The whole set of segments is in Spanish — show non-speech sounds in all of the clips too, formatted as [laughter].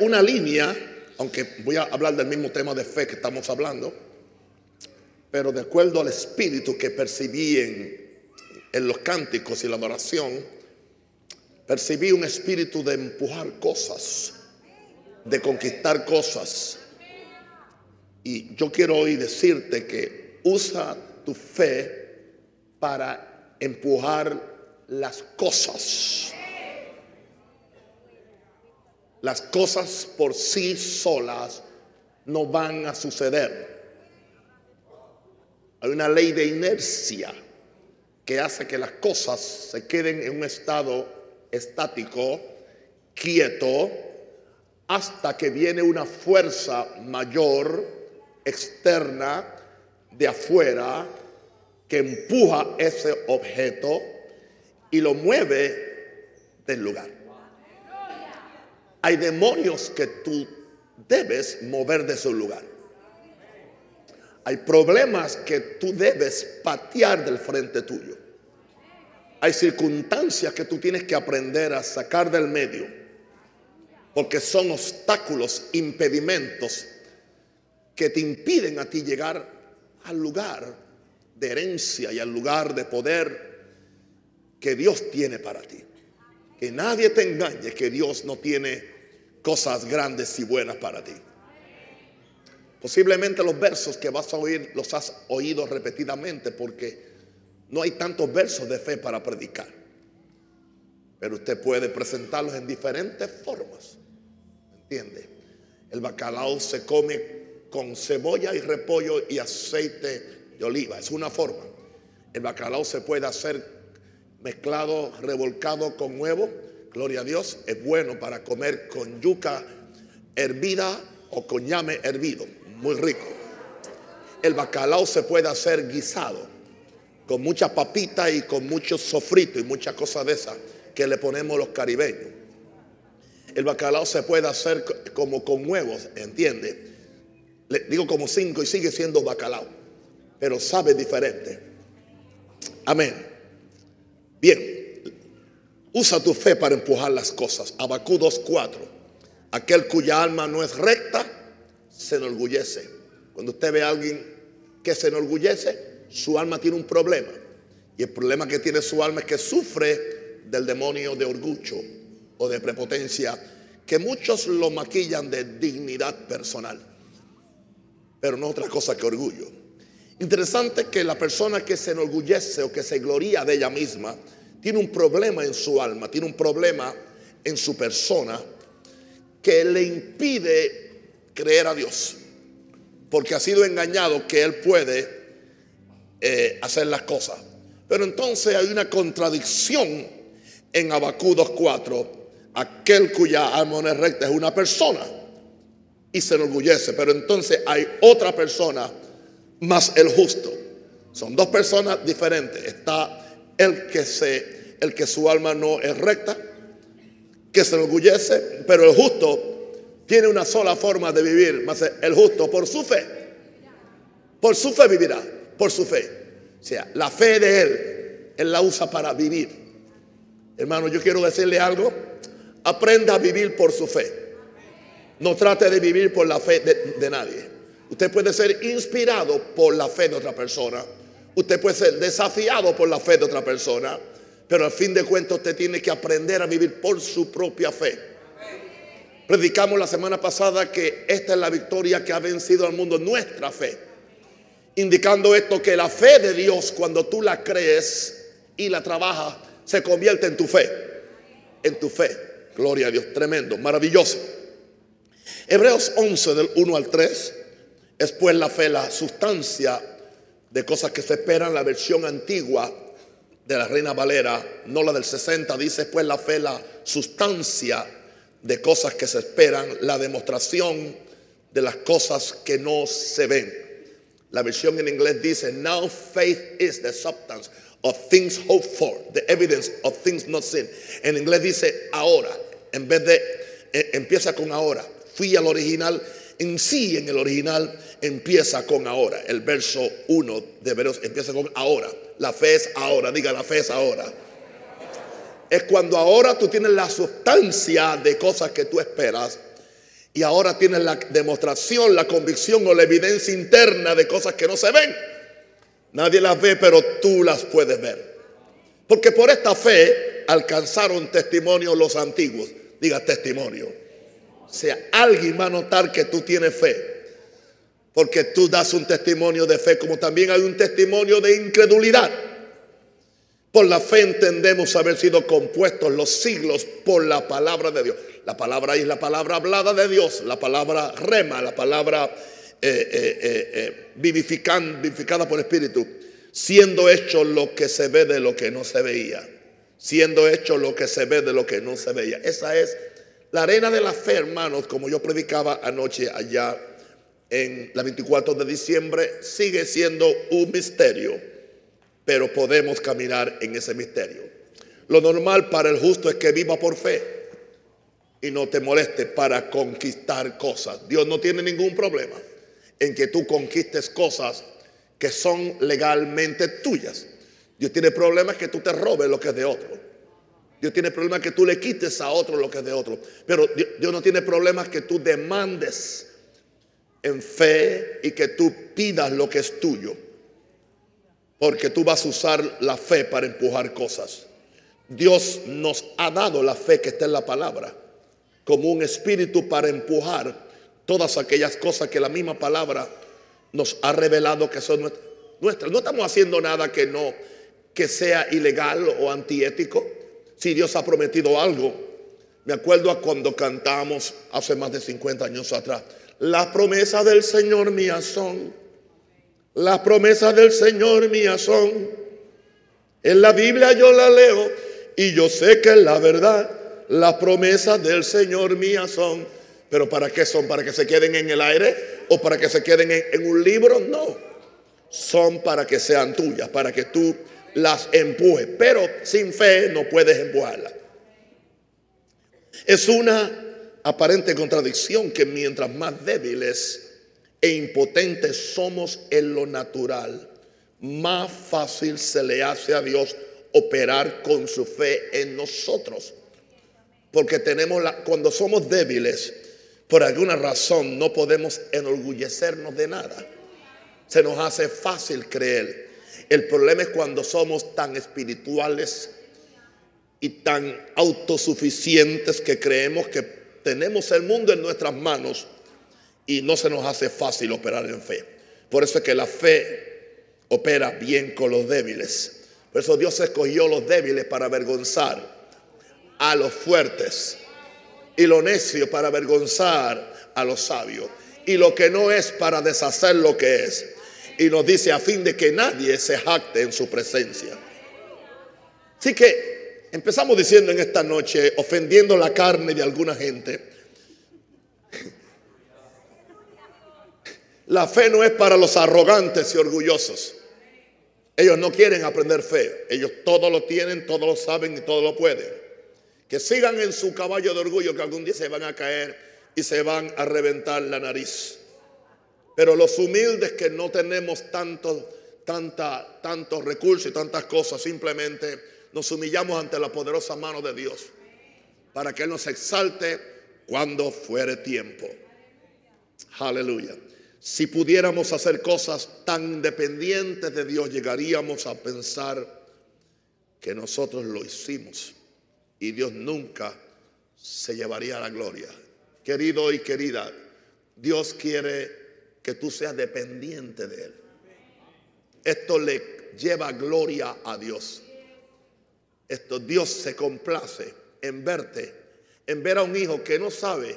una línea, aunque voy a hablar del mismo tema de fe que estamos hablando, pero de acuerdo al espíritu que percibí en, en los cánticos y la adoración, percibí un espíritu de empujar cosas, de conquistar cosas. Y yo quiero hoy decirte que usa tu fe para empujar las cosas. Las cosas por sí solas no van a suceder. Hay una ley de inercia que hace que las cosas se queden en un estado estático, quieto, hasta que viene una fuerza mayor, externa, de afuera, que empuja ese objeto y lo mueve del lugar. Hay demonios que tú debes mover de su lugar. Hay problemas que tú debes patear del frente tuyo. Hay circunstancias que tú tienes que aprender a sacar del medio. Porque son obstáculos, impedimentos que te impiden a ti llegar al lugar de herencia y al lugar de poder que Dios tiene para ti. Que nadie te engañe que Dios no tiene cosas grandes y buenas para ti. Posiblemente los versos que vas a oír los has oído repetidamente porque no hay tantos versos de fe para predicar. Pero usted puede presentarlos en diferentes formas. ¿Entiende? El bacalao se come con cebolla y repollo y aceite de oliva. Es una forma. El bacalao se puede hacer mezclado, revolcado con huevo, gloria a Dios, es bueno para comer con yuca hervida o con llame hervido, muy rico. El bacalao se puede hacer guisado, con mucha papita y con mucho sofrito y muchas cosas de esas que le ponemos los caribeños. El bacalao se puede hacer como con huevos, ¿entiende? Le digo como cinco y sigue siendo bacalao, pero sabe diferente. Amén. Bien, usa tu fe para empujar las cosas. Abacú 2.4. Aquel cuya alma no es recta, se enorgullece. Cuando usted ve a alguien que se enorgullece, su alma tiene un problema. Y el problema que tiene su alma es que sufre del demonio de orgullo o de prepotencia, que muchos lo maquillan de dignidad personal. Pero no otra cosa que orgullo. Interesante que la persona que se enorgullece o que se gloria de ella misma tiene un problema en su alma, tiene un problema en su persona que le impide creer a Dios, porque ha sido engañado que él puede eh, hacer las cosas. Pero entonces hay una contradicción en Abacú 2.4. Aquel cuya alma no es recta es una persona y se enorgullece, pero entonces hay otra persona más el justo. Son dos personas diferentes. Está el que se, el que su alma no es recta, que se enorgullece, pero el justo tiene una sola forma de vivir, más el justo por su fe. Por su fe vivirá, por su fe. O sea, la fe de él, él la usa para vivir. Hermano, yo quiero decirle algo. Aprenda a vivir por su fe. No trate de vivir por la fe de nadie. Usted puede ser inspirado por la fe de otra persona. Usted puede ser desafiado por la fe de otra persona. Pero al fin de cuentas usted tiene que aprender a vivir por su propia fe. Predicamos la semana pasada que esta es la victoria que ha vencido al mundo, nuestra fe. Indicando esto que la fe de Dios cuando tú la crees y la trabajas se convierte en tu fe. En tu fe. Gloria a Dios. Tremendo. Maravilloso. Hebreos 11 del 1 al 3 es pues la fe, la sustancia de cosas que se esperan, la versión antigua de la Reina Valera, no la del 60, dice pues la fe, la sustancia de cosas que se esperan, la demostración de las cosas que no se ven. La versión en inglés dice, now faith is the substance of things hoped for, the evidence of things not seen. En inglés dice ahora, en vez de, eh, empieza con ahora. Fui al original en sí, en el original, empieza con ahora. El verso 1 de Hebreos empieza con ahora. La fe es ahora, diga, la fe es ahora. Es cuando ahora tú tienes la sustancia de cosas que tú esperas Y ahora tienes la demostración, la convicción o la evidencia interna de cosas que no se ven. Nadie las ve, pero tú las puedes ver. Porque por esta fe alcanzaron testimonio los antiguos. Diga testimonio. O sea, alguien va a notar que tú tienes fe. Porque tú das un testimonio de fe, como también hay un testimonio de incredulidad. Por la fe entendemos haber sido compuestos los siglos por la palabra de Dios. La palabra es la palabra hablada de Dios, la palabra rema, la palabra eh, eh, eh, vivificada por Espíritu, siendo hecho lo que se ve de lo que no se veía. Siendo hecho lo que se ve de lo que no se veía. Esa es la arena de la fe, hermanos, como yo predicaba anoche allá en la 24 de diciembre, sigue siendo un misterio pero podemos caminar en ese misterio. Lo normal para el justo es que viva por fe y no te moleste para conquistar cosas. Dios no tiene ningún problema en que tú conquistes cosas que son legalmente tuyas. Dios tiene problemas que tú te robes lo que es de otro. Dios tiene problemas que tú le quites a otro lo que es de otro. Pero Dios no tiene problemas que tú demandes en fe y que tú pidas lo que es tuyo. Porque tú vas a usar la fe para empujar cosas. Dios nos ha dado la fe que está en la palabra como un espíritu para empujar todas aquellas cosas que la misma palabra nos ha revelado que son nuestras. No estamos haciendo nada que no que sea ilegal o antiético. Si Dios ha prometido algo, me acuerdo a cuando cantamos hace más de 50 años atrás, las promesas del Señor mías son las promesas del Señor mías son. En la Biblia yo la leo y yo sé que es la verdad. Las promesas del Señor mías son. Pero ¿para qué son? ¿Para que se queden en el aire? ¿O para que se queden en, un libro? No. Son para que sean tuyas, para que tú las empujes. Pero sin fe no puedes empujarlas. Es una aparente contradicción que mientras más débiles e impotentes somos en lo natural, más fácil se le hace a Dios operar con su fe en nosotros. Porque tenemos la, cuando somos débiles, por alguna razón no podemos enorgullecernos de nada. Se nos hace fácil creer. El problema es cuando somos tan espirituales y tan autosuficientes que creemos que tenemos el mundo en nuestras manos y no se nos hace fácil operar en fe. Por eso es que la fe opera bien con los débiles. Por eso Dios escogió los débiles para avergonzar a los fuertes y lo necio para avergonzar a los sabios y lo que no es para deshacer lo que es. Y nos dice a fin de que nadie se jacte en su presencia. Así que empezamos diciendo en esta noche, ofendiendo la carne de alguna gente, La fe no es para los arrogantes y orgullosos. Ellos no quieren aprender fe. Ellos todo lo tienen, todo lo saben y todo lo pueden. Que sigan en su caballo de orgullo que algún día se van a caer y se van a reventar la nariz. Pero los humildes que no tenemos tanto, tanta, tantos recursos y tantas cosas, simplemente nos humillamos ante la poderosa mano de Dios para que Él nos exalte cuando fuere tiempo. Aleluya. Si pudiéramos hacer cosas tan dependientes de Dios, llegaríamos a pensar que nosotros lo hicimos y Dios nunca se llevaría la gloria. Querido y querida, Dios quiere que tú seas dependiente de Él. Esto le lleva gloria a Dios. Esto Dios se complace en verte, en ver a un hijo que no sabe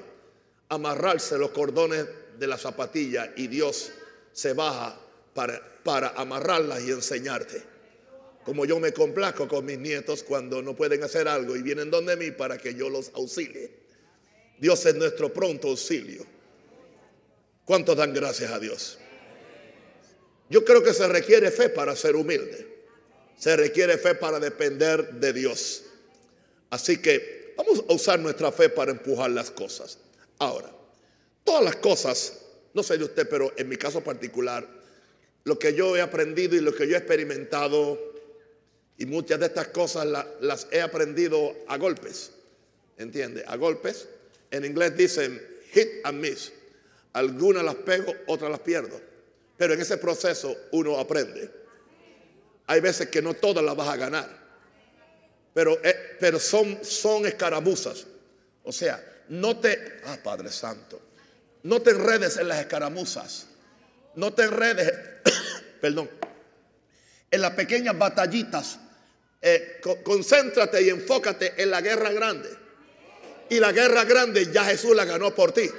amarrarse los cordones de la zapatilla y Dios se baja para, para amarrarlas y enseñarte. Como yo me complazco con mis nietos cuando no pueden hacer algo y vienen donde mí para que yo los auxilie. Dios es nuestro pronto auxilio. ¿Cuántos dan gracias a Dios? Yo creo que se requiere fe para ser humilde. Se requiere fe para depender de Dios. Así que vamos a usar nuestra fe para empujar las cosas. Ahora, Todas las cosas, no sé de usted, pero en mi caso particular, lo que yo he aprendido y lo que yo he experimentado, y muchas de estas cosas las he aprendido a golpes, ¿entiende? A golpes. En inglés dicen hit and miss. Algunas las pego, otras las pierdo. Pero en ese proceso uno aprende. Hay veces que no todas las vas a ganar. Pero, eh, pero son, son escaramuzas. O sea, no te, ah, Padre Santo, no te enredes en las escaramuzas. No te enredes, [coughs] perdón, en las pequeñas batallitas. Eh, concéntrate y enfócate en la guerra grande. Y la guerra grande ya Jesús la ganó por ti.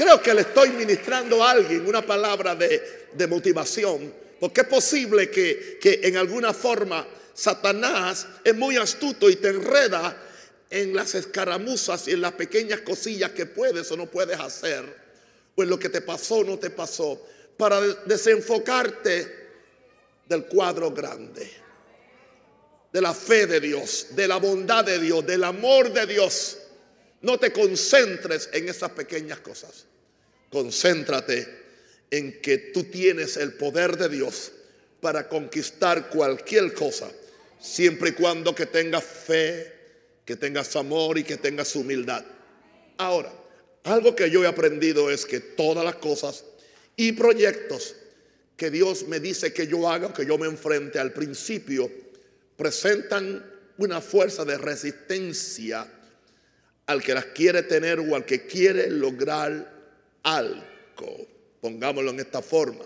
Creo que le estoy ministrando a alguien una palabra de, motivación, porque es posible que, que en alguna forma Satanás es muy astuto y te enreda en las escaramuzas y en las pequeñas cosillas que puedes o no puedes hacer, o en lo que te pasó o no te pasó, para desenfocarte del cuadro grande, de la fe de Dios, de la bondad de Dios, del amor de Dios. No te concentres en esas pequeñas cosas. Concéntrate en que tú tienes el poder de Dios para conquistar cualquier cosa, siempre y cuando que tengas fe, que tengas amor y que tengas humildad. Ahora, algo que yo he aprendido es que todas las cosas y proyectos que Dios me dice que yo haga, que yo me enfrente al principio, presentan una fuerza de resistencia al que las quiere tener o al que quiere lograr algo. Pongámoslo en esta forma.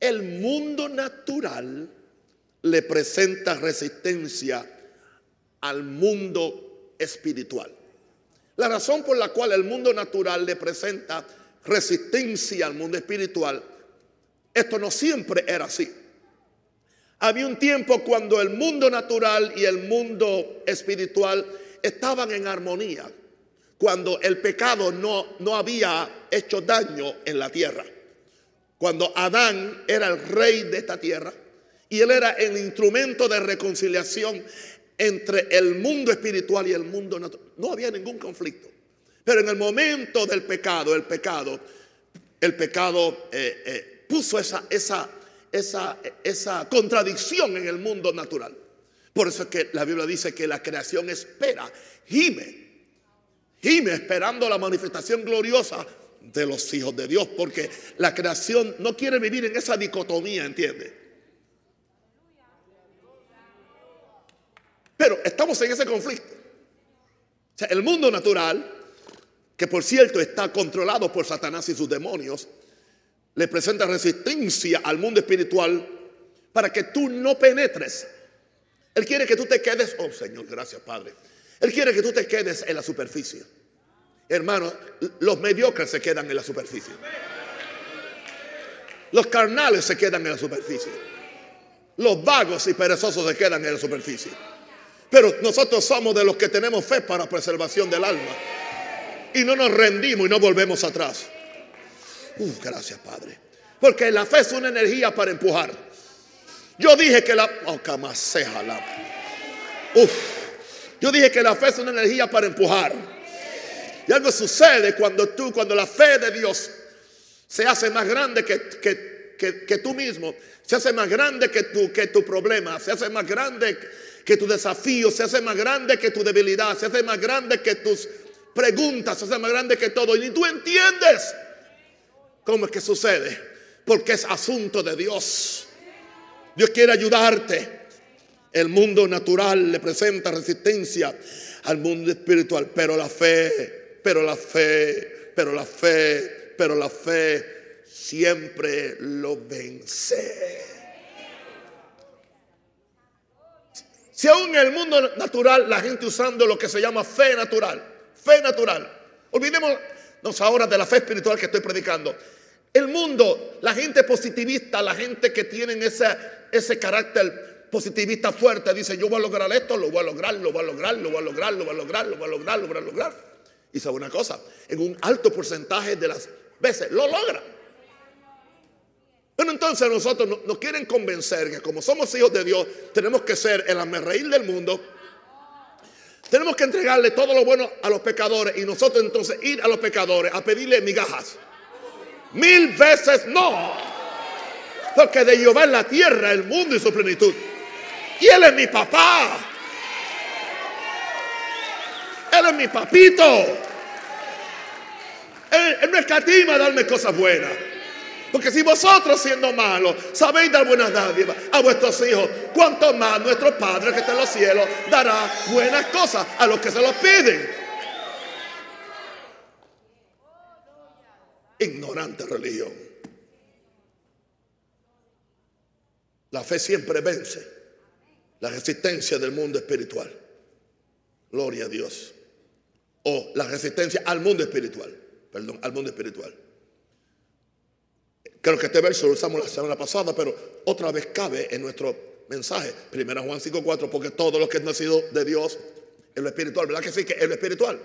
El mundo natural le presenta resistencia al mundo espiritual. La razón por la cual el mundo natural le presenta resistencia al mundo espiritual, esto no siempre era así. Había un tiempo cuando el mundo natural y el mundo espiritual estaban en armonía cuando el pecado no, no había hecho daño en la tierra. Cuando Adán era el rey de esta tierra y él era el instrumento de reconciliación entre el mundo espiritual y el mundo natural. No había ningún conflicto. Pero en el momento del pecado, el pecado, el pecado eh, eh, puso esa, esa, esa, esa contradicción en el mundo natural. Por eso es que la Biblia dice que la creación espera, gime gime esperando la manifestación gloriosa de los hijos de Dios, porque la creación no quiere vivir en esa dicotomía, ¿entiende? Pero estamos en ese conflicto. O sea, el mundo natural, que por cierto está controlado por Satanás y sus demonios, le presenta resistencia al mundo espiritual para que tú no penetres. Él quiere que tú te quedes, oh Señor, gracias Padre él quiere que tú te quedes en la superficie. Hermano, los mediocres se quedan en la superficie. Los carnales se quedan en la superficie. Los vagos y perezosos se quedan en la superficie. Pero nosotros somos de los que tenemos fe para preservación del alma. Y no nos rendimos y no volvemos atrás. Uf, gracias, Padre. Porque la fe es una energía para empujar. Yo dije que la. Oh, la. Uf. Yo dije que la fe es una energía para empujar. Y algo sucede cuando tú, cuando la fe de Dios se hace más grande que, que, tú mismo, se hace más grande que tu, que tu problema, se hace más grande que tu desafío, se hace más grande que tu debilidad, se hace más grande que tus preguntas, se hace más grande que todo. Y tú entiendes cómo es que sucede, porque es asunto de Dios. Dios quiere ayudarte. El mundo natural le presenta resistencia al mundo espiritual, pero la fe, pero la fe, pero la fe, pero la fe siempre lo vence. Si aún en el mundo natural la gente usando lo que se llama fe natural, fe natural, olvidémonos ahora de la fe espiritual que estoy predicando. El mundo, la gente positivista, la gente que tienen ese, ese carácter positivista fuerte dice, yo voy a lograr esto, lo voy a lograr, lo voy a lograr, lo voy a lograr, lo voy a lograr, lo voy a lograr, lo voy a lograr. Y sabe una cosa, en un alto porcentaje de las veces lo logra. Pero entonces nosotros nos quieren convencer que como somos hijos de Dios, tenemos que ser el amerreír del mundo. Tenemos que entregarle todo lo bueno a los pecadores y nosotros entonces ir a los pecadores a pedirle migajas. Mil veces no. Porque de Jehová es la tierra, el mundo y su plenitud. Y Él es mi papá. Él es mi papito. Él, él no escatima darme cosas buenas. Porque si vosotros siendo malos sabéis dar buenas dádivas a vuestros hijos, cuanto más nuestro Padre que está en los cielos dará buenas cosas a los que se los piden. Ignorante religión. La fe siempre vence la resistencia del mundo espiritual. Gloria a Dios. O la resistencia al mundo espiritual. Perdón, al mundo espiritual. Creo que este verso lo usamos la semana pasada, pero otra vez cabe en nuestro mensaje. Primera Juan 5.4, porque todo lo que es nacido de Dios es lo espiritual. ¿Verdad que sí? Que es lo espiritual.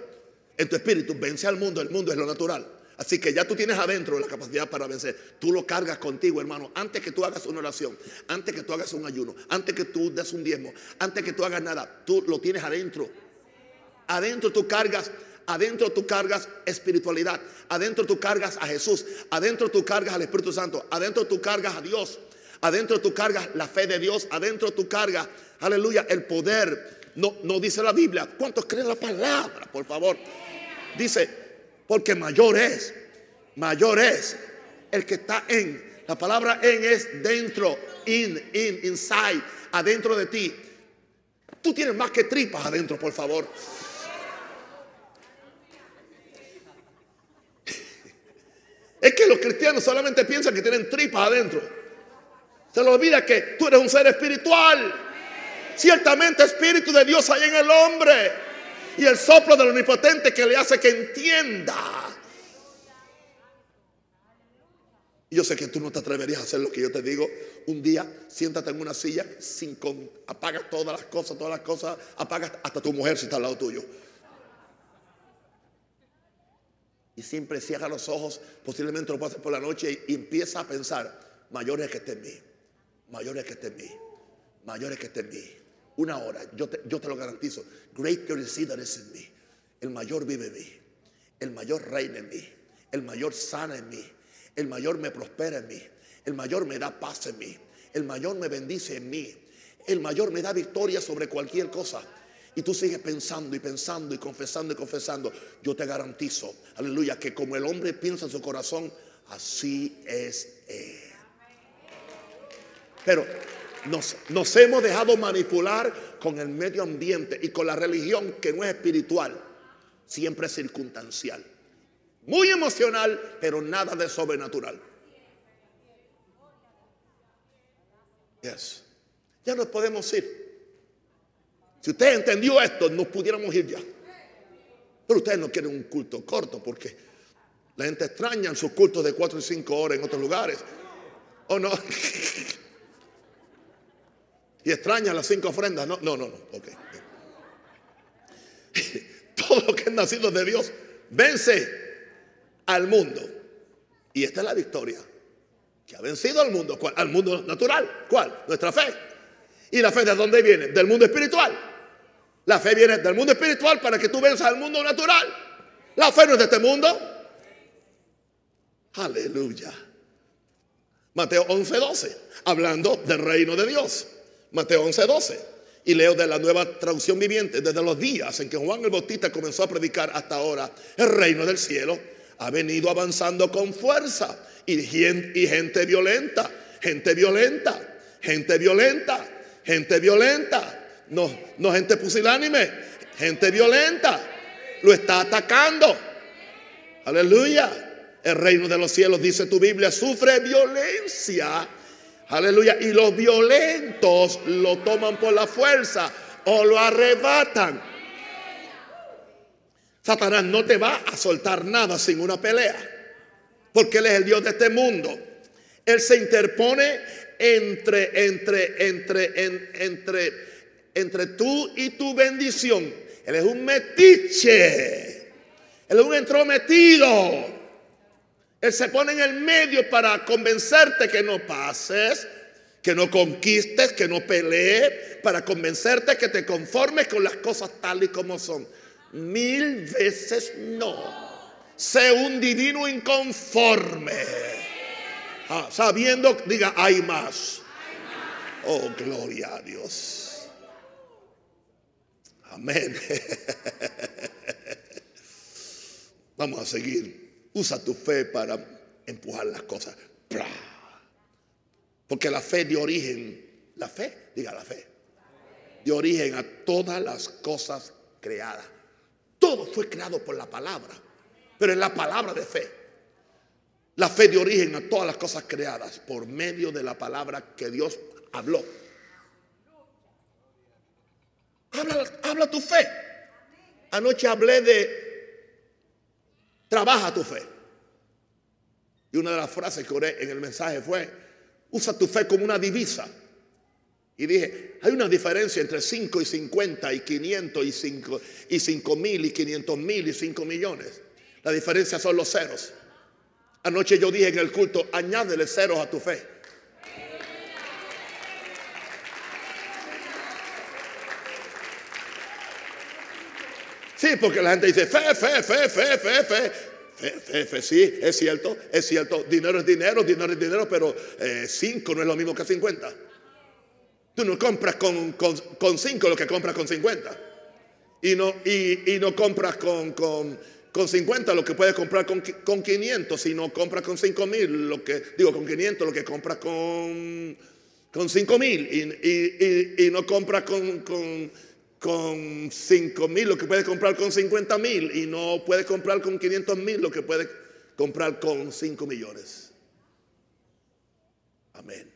En tu espíritu vence al mundo, el mundo es lo natural. Así que ya tú tienes adentro la capacidad para vencer. Tú lo cargas contigo, hermano. Antes que tú hagas una oración, antes que tú hagas un ayuno, antes que tú des un diezmo, antes que tú hagas nada, tú lo tienes adentro. Adentro tú cargas Adentro tú cargas espiritualidad. Adentro tú cargas a Jesús. Adentro tú cargas al Espíritu Santo. Adentro tú cargas a Dios. Adentro tú cargas la fe de Dios. Adentro tú cargas, aleluya, el poder. No, no dice la Biblia. ¿Cuántos creen la palabra? Por favor. Dice, porque mayor es. Mayor es el que está en. La palabra en es dentro. In, in, inside. Adentro de ti. Tú tienes más que tripas adentro, por favor. [laughs] Es que los cristianos solamente piensan que tienen tripas adentro. Se les olvida que tú eres un ser espiritual. Ciertamente espíritu de Dios hay en el hombre. Y el soplo del omnipotente que le hace que entienda. Y yo sé que tú no te atreverías a hacer lo que yo te digo. Un día siéntate en una silla, sin con, apagas todas las cosas, todas las cosas, apagas hasta tu mujer si está al lado tuyo. y siempre cierra los ojos, posiblemente lo pase por la noche y, empieza a pensar, mayor es que esté en mí, mayor es que esté en mí, mayor es que esté en mí. Una hora, yo te, yo te lo garantizo, greater is he that is in me. El mayor vive en mí, el mayor reina en mí, el mayor sana en mí, el mayor me prospera en mí, el mayor me da paz en mí, el mayor me bendice en mí, el mayor me da victoria sobre cualquier cosa. Y tú sigues pensando y pensando y confesando y confesando, yo te garantizo, aleluya, que como el hombre piensa en su corazón, así es él. Pero nos, hemos dejado manipular con el medio ambiente y con la religión que no es espiritual, siempre circunstancial. Muy emocional, pero nada de sobrenatural. Yes. Ya nos podemos ir. Si usted entendió esto, nos pudiéramos ir ya. Pero ustedes no quieren un culto corto porque la gente extraña sus cultos de cuatro y cinco horas en otros lugares. ¿O no? [laughs] y extraña las cinco ofrendas. No, no, no, no. [laughs] Todo lo que es nacido de Dios vence al mundo. Y esta es la victoria que ha vencido al mundo. ¿Cuál? Al mundo natural. ¿Cuál? Nuestra fe. ¿Y la fe de dónde viene? Del mundo espiritual. La fe viene del mundo espiritual para que tú venzas al mundo natural. La fe no es de este mundo. Aleluya. Mateo 11:12, hablando del reino de Dios. Mateo 11:12. Y leo de la nueva traducción viviente, desde los días en que Juan el Bautista comenzó a predicar hasta ahora, el reino del cielo ha venido avanzando con fuerza y gente, y gente violenta, gente violenta, gente violenta, gente violenta no, no gente pusilánime, gente violenta. Lo está atacando. Aleluya. El reino de los cielos, dice tu Biblia, sufre violencia. Aleluya. Y los violentos lo toman por la fuerza o lo arrebatan. Satanás no te va a soltar nada sin una pelea. Porque Él es el Dios de este mundo. Él se interpone entre, entre, entre, entre entre tú y tu bendición. Él es un metiche. Él es un entrometido. Él se pone en el medio para convencerte que no pases, que no conquistes, que no pelees, para convencerte que te conformes con las cosas tal y como son. Mil veces no. Sé un divino inconforme. Ah, sabiendo, diga, hay más. Oh, gloria a Dios. Amén. [laughs] Vamos a seguir. Usa tu fe para empujar las cosas. Porque la fe de origen, la fe, diga la fe, de origen a todas las cosas creadas. Todo fue creado por la palabra, pero es la palabra de fe. La fe de origen a todas las cosas creadas por medio de la palabra que Dios habló. Habla, habla tu fe. Anoche hablé de trabaja tu fe. Y una de las frases que oré en el mensaje fue, usa tu fe como una divisa. Y dije, hay una diferencia entre 5 y 50 y 500 y 5 y 5 mil y 500 mil y 5 millones. La diferencia son los ceros. Anoche yo dije en el culto, añádele ceros a tu fe. Sí, porque la gente dice, fe, fe, fe, fe, fe, fe. Fe, fe, sí, es cierto, es cierto. Dinero es dinero, dinero es dinero, pero 5 eh, no es lo mismo que 50. Tú no compras con 5 lo que compras con 50. Y no, y, y no compras con, con, con, 50 lo que puedes comprar con, con 500. Si no compras con 5 mil, lo que, digo, con 500 lo que compras con, con 5 mil. Y, y, y, no compras con, con con 5 mil lo que puedes comprar con 50 mil y no puedes comprar con 500 mil lo que puedes comprar con 5 millones. Amén.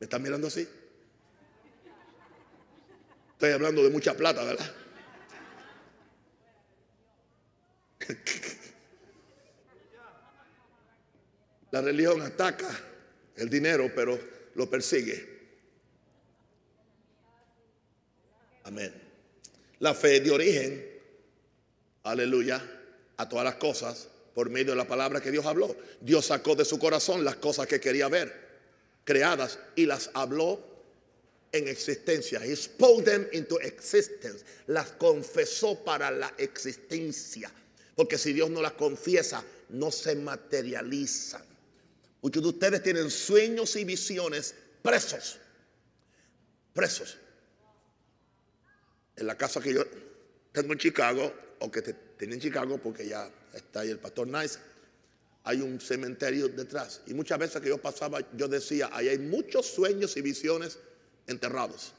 ¿Me están mirando así? Estoy hablando de mucha plata, ¿verdad? [laughs] La religión ataca el dinero, pero lo persigue. Amén. La fe de origen, aleluya, a todas las cosas por medio de la palabra que Dios habló. Dios sacó de su corazón las cosas que quería ver creadas y las habló en existencia. He spoke them into existence. Las confesó para la existencia. Porque si Dios no las confiesa, no se materializan. Muchos de ustedes tienen sueños y visiones presos. Presos en la casa que yo tengo en Chicago, o que tenía en Chicago porque ya está ahí el pastor Nice, hay un cementerio detrás. Y muchas veces que yo pasaba, yo decía, ahí hay muchos sueños y visiones enterrados,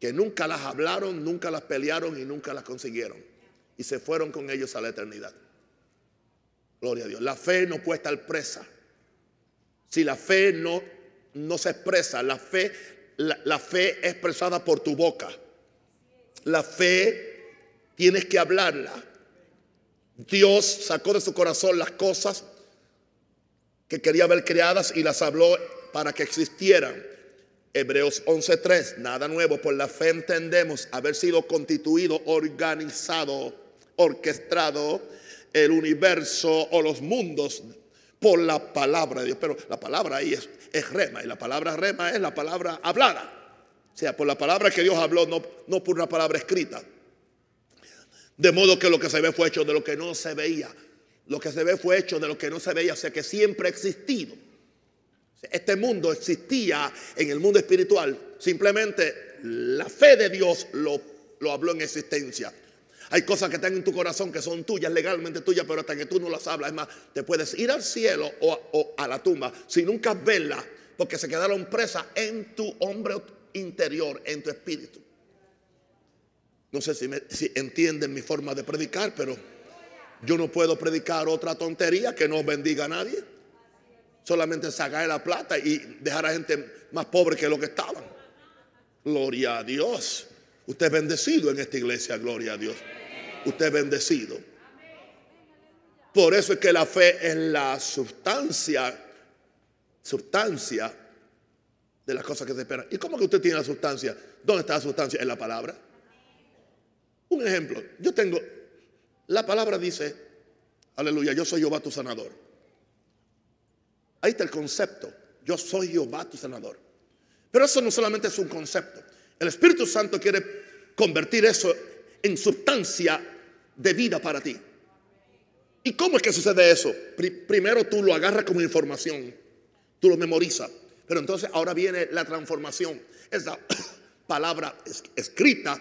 que nunca las hablaron, nunca las pelearon y nunca las consiguieron. Y se fueron con ellos a la eternidad. Gloria a Dios. La fe no puede estar presa. Si la fe no, no se expresa, la fe, la fe es expresada por tu boca. La fe tienes que hablarla. Dios sacó de su corazón las cosas que quería ver creadas y las habló para que existieran. Hebreos 11:3, nada nuevo, por la fe entendemos haber sido constituido, organizado, orquestado el universo o los mundos por la palabra de Dios. Pero la palabra ahí es, es rema y la palabra rema es la palabra hablada. O sea, por la palabra que Dios habló, no, no por una palabra escrita. De modo que lo que se ve fue hecho de lo que no se veía. Lo que se ve fue hecho de lo que no se veía, o sea que siempre ha existido. Este mundo existía en el mundo espiritual. Simplemente la fe de Dios lo, lo habló en existencia. Hay cosas que están en tu corazón que son tuyas, legalmente tuyas, pero hasta que tú no las hablas. Es más, te puedes ir al cielo o, o a la tumba sin nunca verla, porque se quedaron presas en tu hombre interior, en tu espíritu. No sé si, entienden mi forma de predicar, pero yo no puedo predicar otra tontería que no bendiga a nadie. Solamente sacar la plata y dejar a gente más pobre que lo que estaban. Gloria a Dios. Usted es bendecido en esta iglesia, gloria a Dios. Usted es bendecido. Por eso es que la fe es la sustancia, sustancia de las cosas que se esperan. ¿Y cómo que usted tiene la sustancia? ¿Dónde está la sustancia? En la palabra. Un ejemplo, yo tengo, la palabra dice, aleluya, yo soy Jehová tu sanador. Ahí está el concepto, yo soy Jehová tu sanador. Pero eso no solamente es un concepto. El Espíritu Santo quiere convertir eso en sustancia de vida para ti. ¿Y cómo es que sucede eso? primero tú lo agarras como información, tú lo memorizas. Pero entonces ahora viene la transformación. Esa [coughs] palabra escrita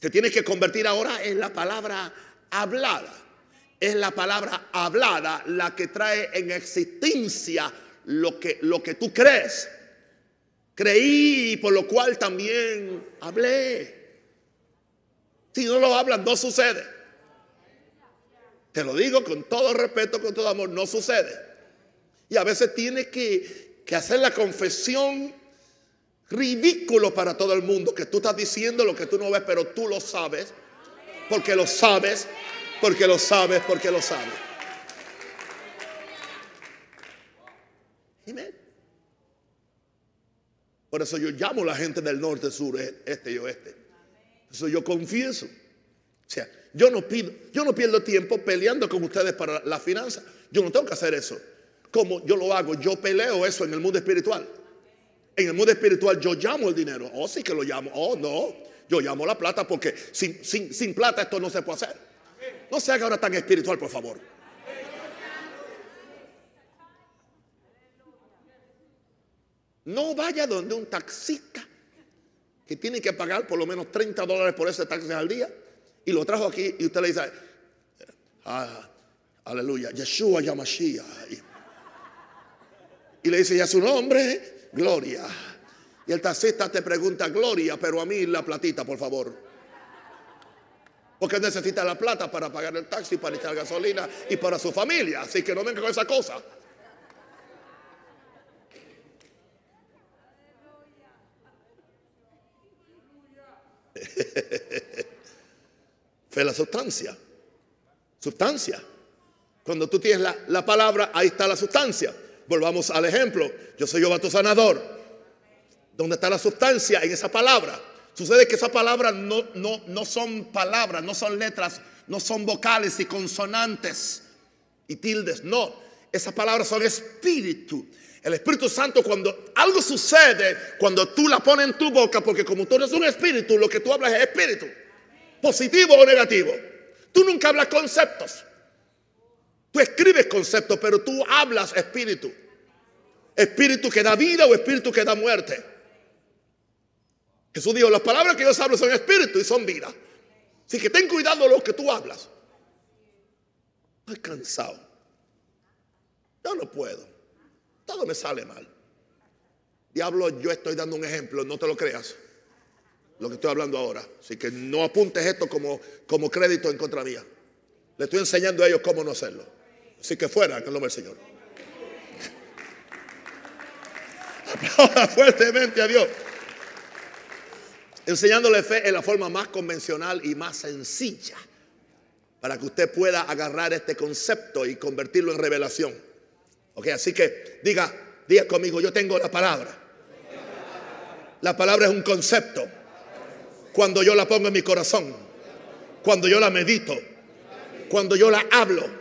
se tiene que convertir ahora en la palabra hablada. Es la palabra hablada la que trae en existencia lo que, lo que tú crees. Creí, por lo cual también hablé. Si no lo hablan, no sucede. Te lo digo con todo respeto, con todo amor, no sucede. Y a veces tienes que, que hacer la confesión ridículo para todo el mundo, que tú estás diciendo lo que tú no ves, pero tú lo sabes, porque lo sabes, porque lo sabes, porque lo sabes. Por eso yo llamo a la gente del norte, sur, este y oeste. Eso yo confieso. O sea, yo no pido, yo no pierdo tiempo peleando con ustedes para la finanza. Yo no tengo que hacer eso. Como yo lo hago, yo peleo eso en el mundo espiritual. En el mundo espiritual yo llamo el dinero. Oh, sí que lo llamo. Oh, no. Yo llamo la plata porque sin, sin, sin plata esto no se puede hacer. No se haga ahora tan espiritual, por favor. No vaya donde un taxista que tiene que pagar por lo menos 30 dólares por ese taxi al día y lo trajo aquí y usted le dice, ah, aleluya, Yeshua Yamashia. Y le dice, ya su nombre, Gloria. Y el taxista te pregunta, Gloria, pero a mí la platita, por favor. Porque necesita la plata para pagar el taxi, para echar gasolina y para su familia. Así que no venga con esa cosa. [laughs] Fe la sustancia. Sustancia. Cuando tú tienes la, la, palabra, ahí está la sustancia. Volvamos al ejemplo. Yo soy yo tu sanador. ¿Dónde está la sustancia en esa palabra? Sucede que esas palabras no, no, no son palabras, no son letras, no son vocales y consonantes y tildes. No, esas palabras son espíritu. El Espíritu Santo cuando algo sucede, cuando tú la pones en tu boca, porque como tú eres un espíritu, lo que tú hablas es espíritu, positivo o negativo. Tú nunca hablas conceptos. Tú escribes conceptos, pero tú hablas espíritu. Espíritu que da vida o espíritu que da muerte. Jesús dijo, las palabras que yo hablo son espíritu y son vida. Así que ten cuidado lo que tú hablas. Estoy cansado. Yo no puedo. Todo me sale mal. Diablo, yo estoy dando un ejemplo, no te lo creas. Lo que estoy hablando ahora. Así que no apuntes esto como, como crédito en contra mía. Le estoy enseñando a ellos cómo no hacerlo. Así que fuera, en el nombre del Señor. [laughs] Aplauda fuertemente a Dios. Enseñándole fe en la forma más convencional y más sencilla. Para que usted pueda agarrar este concepto y convertirlo en revelación. Ok, así que diga, diga conmigo, yo tengo la palabra. La palabra es un concepto. Cuando yo la pongo en mi corazón, cuando yo la medito, cuando yo la hablo,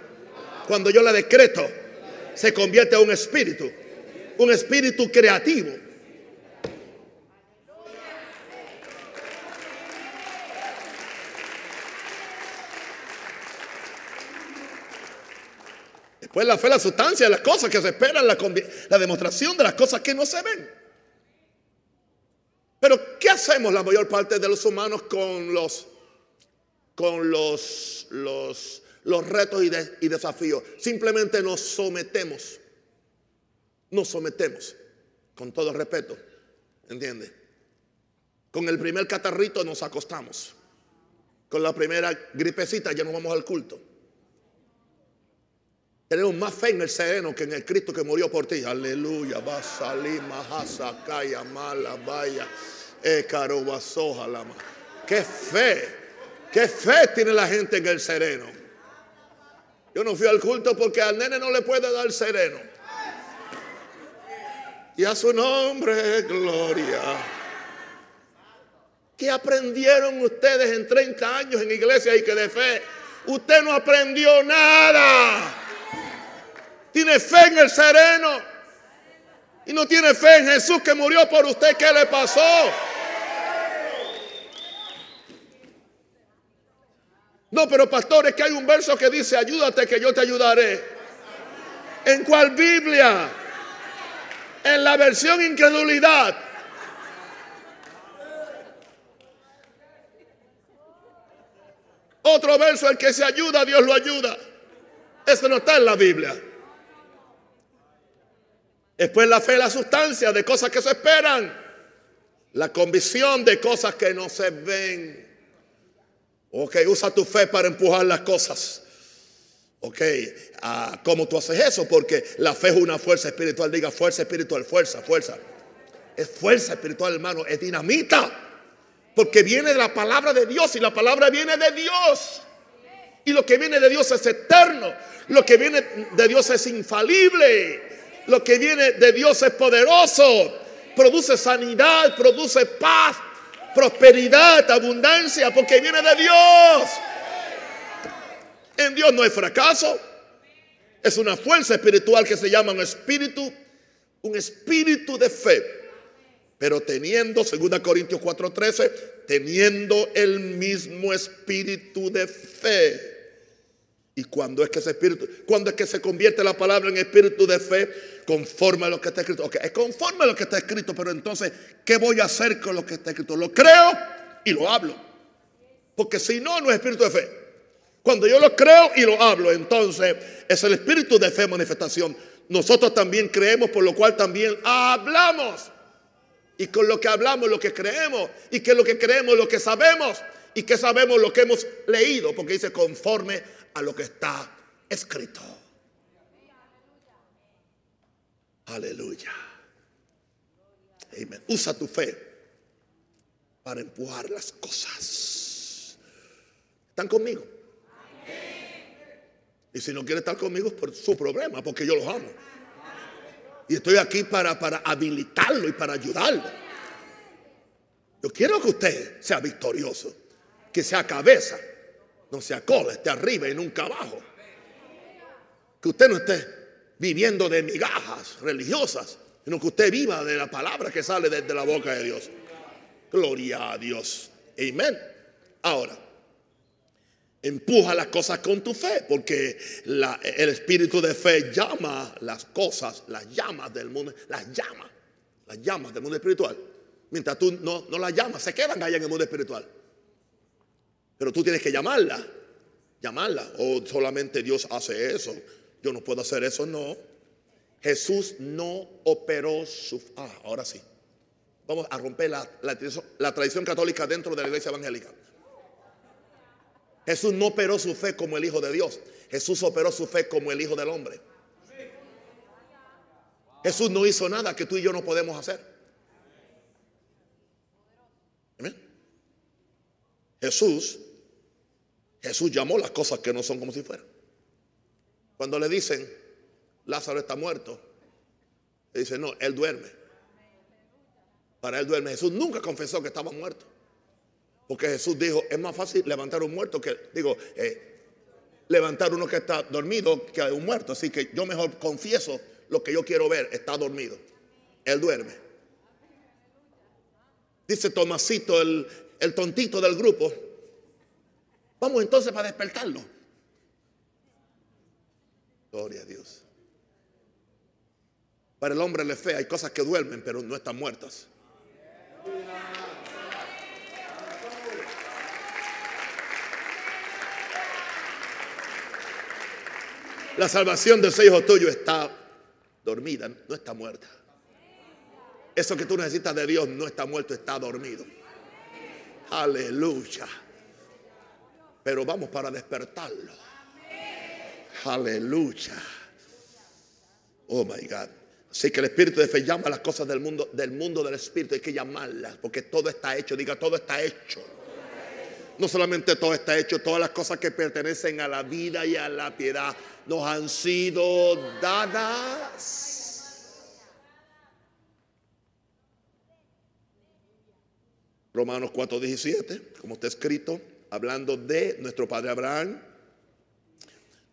cuando yo la decreto, se convierte en un espíritu, un espíritu creativo Pues la fe, la sustancia de las cosas que se esperan, la, la demostración de las cosas que no se ven. Pero, ¿qué hacemos la mayor parte de los humanos con los, con los, los, los retos y, desafíos? Simplemente nos sometemos. Nos sometemos. Con todo respeto. ¿Entiende? Con el primer catarrito nos acostamos. Con la primera gripecita ya nos vamos al culto. Tenemos más fe en el sereno que en el Cristo que murió por ti. Aleluya. Va a salir kaya mala vaya. Eh, Qué fe. Qué fe tiene la gente en el sereno. Yo no fui al culto porque al nene no le puede dar sereno. Y a su nombre, gloria. ¿Qué aprendieron ustedes en 30 años en iglesia y que de fe? Usted no aprendió nada. Tiene fe en el sereno. Y no tiene fe en Jesús que murió por usted. ¿Qué le pasó? No, pero pastor, es que hay un verso que dice, ayúdate que yo te ayudaré. ¿En cuál Biblia? En la versión incredulidad. Otro verso, el que se ayuda, Dios lo ayuda. Eso no está en la Biblia. Después la fe, la sustancia de cosas que se esperan. La convicción de cosas que no se ven. Ok, usa tu fe para empujar las cosas. Ok, ah, ¿cómo tú haces eso? Porque la fe es una fuerza espiritual. Diga fuerza espiritual, fuerza, fuerza. Es fuerza espiritual, hermano. Es dinamita. Porque viene de la palabra de Dios y la palabra viene de Dios. Y lo que viene de Dios es eterno. Lo que viene de Dios es infalible. Lo que viene de Dios es poderoso. Produce sanidad, produce paz, prosperidad, abundancia, porque viene de Dios. En Dios no hay fracaso. Es una fuerza espiritual que se llama un espíritu, un espíritu de fe. Pero teniendo, 2 Corintios 4:13, teniendo el mismo espíritu de fe. Y cuando es que ese espíritu, cuando es que se convierte la palabra en espíritu de fe, conforme a lo que está escrito. Ok, es conforme a lo que está escrito, pero entonces, ¿qué voy a hacer con lo que está escrito? Lo creo y lo hablo. Porque si no, no es espíritu de fe. Cuando yo lo creo y lo hablo, entonces es el espíritu de fe manifestación. Nosotros también creemos, por lo cual también hablamos. Y con lo que hablamos, lo que creemos. Y que lo que creemos, lo que sabemos. Y que sabemos lo que hemos leído. Porque dice conforme a lo que está escrito. Aleluya. Amén. Usa tu fe para empujar las cosas. ¿Están conmigo? Y si no quiere estar conmigo es por su problema, porque yo los amo. Y estoy aquí para, para habilitarlo y para ayudarlo. Yo quiero que usted sea victorioso, que sea cabeza, no sea cola, esté arriba y nunca abajo. Que usted no esté viviendo de migajas religiosas, sino que usted viva de la palabra que sale desde la boca de Dios. Gloria a Dios. Amén. Ahora, empuja las cosas con tu fe, porque el espíritu de fe llama las cosas, las llamas del mundo, las llama, las llamas del mundo espiritual. Mientras tú no, no las llamas, se quedan allá en el mundo espiritual. Pero tú tienes que llamarla, llamarla. O solamente Dios hace eso. Yo no puedo hacer eso, no. Jesús no operó su... Ah, ahora sí. Vamos a romper la, la tradición católica dentro de la iglesia evangélica. Jesús no operó su fe como el Hijo de Dios. Jesús operó su fe como el Hijo del Hombre. Jesús no hizo nada que tú y yo no podemos hacer. Jesús, Jesús llamó las cosas que no son como si fueran. Cuando le dicen, Lázaro está muerto, le dice, no, él duerme. Para él duerme. Jesús nunca confesó que estaba muerto. Porque Jesús dijo, es más fácil levantar un muerto que, digo, eh, levantar uno que está dormido que un muerto. Así que yo mejor confieso lo que yo quiero ver, está dormido. Él duerme. Dice Tomasito, el, el tontito del grupo, vamos entonces para despertarlo. Gloria a Dios. Para el hombre le fe hay cosas que duermen, pero no están muertas. La salvación de ese hijo tuyo está dormida, no está muerta. Eso que tú necesitas de Dios no está muerto, está dormido. Aleluya. Pero vamos para despertarlo. Aleluya. Oh my God. Así que el espíritu de fe llama las cosas del mundo, del mundo del espíritu. Hay que llamarlas porque todo está hecho. Diga, todo está hecho. No solamente todo está hecho, todas las cosas que pertenecen a la vida y a la piedad nos han sido dadas. Romanos 4:17, como está escrito, hablando de nuestro padre Abraham.